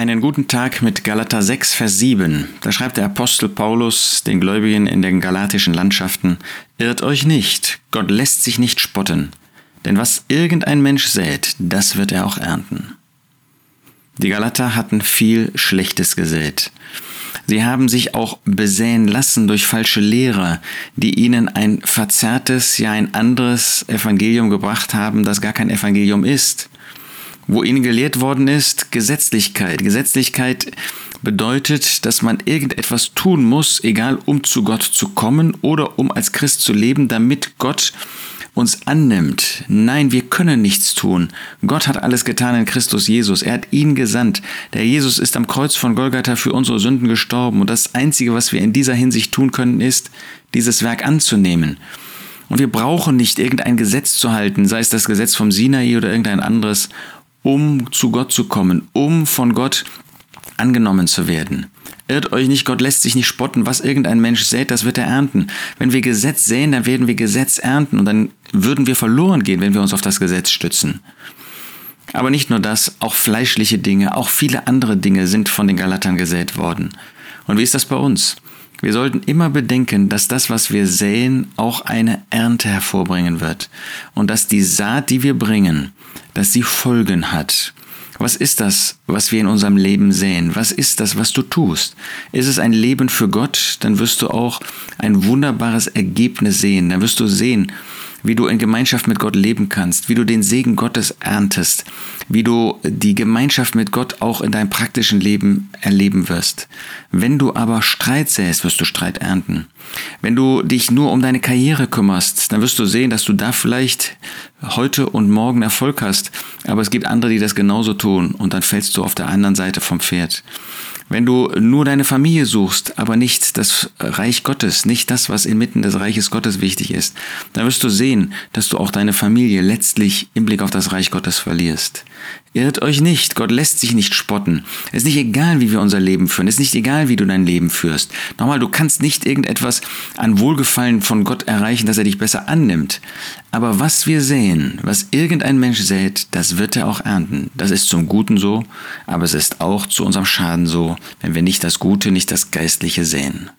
Einen guten Tag mit Galater 6, Vers 7. Da schreibt der Apostel Paulus den Gläubigen in den galatischen Landschaften, Irrt euch nicht, Gott lässt sich nicht spotten, denn was irgendein Mensch sät, das wird er auch ernten. Die Galater hatten viel Schlechtes gesät. Sie haben sich auch besäen lassen durch falsche Lehrer, die ihnen ein verzerrtes, ja ein anderes Evangelium gebracht haben, das gar kein Evangelium ist wo ihnen gelehrt worden ist, Gesetzlichkeit. Gesetzlichkeit bedeutet, dass man irgendetwas tun muss, egal um zu Gott zu kommen oder um als Christ zu leben, damit Gott uns annimmt. Nein, wir können nichts tun. Gott hat alles getan in Christus Jesus. Er hat ihn gesandt. Der Jesus ist am Kreuz von Golgatha für unsere Sünden gestorben. Und das Einzige, was wir in dieser Hinsicht tun können, ist, dieses Werk anzunehmen. Und wir brauchen nicht irgendein Gesetz zu halten, sei es das Gesetz vom Sinai oder irgendein anderes, um zu Gott zu kommen, um von Gott angenommen zu werden. Irrt euch nicht, Gott lässt sich nicht spotten. Was irgendein Mensch sät, das wird er ernten. Wenn wir Gesetz säen, dann werden wir Gesetz ernten und dann würden wir verloren gehen, wenn wir uns auf das Gesetz stützen. Aber nicht nur das, auch fleischliche Dinge, auch viele andere Dinge sind von den Galatern gesät worden. Und wie ist das bei uns? Wir sollten immer bedenken, dass das, was wir säen, auch eine Ernte hervorbringen wird. Und dass die Saat, die wir bringen, dass sie Folgen hat. Was ist das, was wir in unserem Leben sehen? Was ist das, was du tust? Ist es ein Leben für Gott? Dann wirst du auch ein wunderbares Ergebnis sehen. Dann wirst du sehen, wie du in Gemeinschaft mit Gott leben kannst, wie du den Segen Gottes erntest, wie du die Gemeinschaft mit Gott auch in deinem praktischen Leben erleben wirst. Wenn du aber Streit säst, wirst du Streit ernten. Wenn du dich nur um deine Karriere kümmerst, dann wirst du sehen, dass du da vielleicht heute und morgen Erfolg hast, aber es gibt andere, die das genauso tun und dann fällst du auf der anderen Seite vom Pferd. Wenn du nur deine Familie suchst, aber nicht das Reich Gottes, nicht das, was inmitten des Reiches Gottes wichtig ist, dann wirst du sehen, dass du auch deine Familie letztlich im Blick auf das Reich Gottes verlierst. Irrt euch nicht, Gott lässt sich nicht spotten. Es ist nicht egal, wie wir unser Leben führen, es ist nicht egal, wie du dein Leben führst. Nochmal, du kannst nicht irgendetwas an Wohlgefallen von Gott erreichen, dass er dich besser annimmt. Aber was wir sehen, was irgendein Mensch sät, das wird er auch ernten. Das ist zum Guten so, aber es ist auch zu unserem Schaden so, wenn wir nicht das Gute, nicht das Geistliche sehen.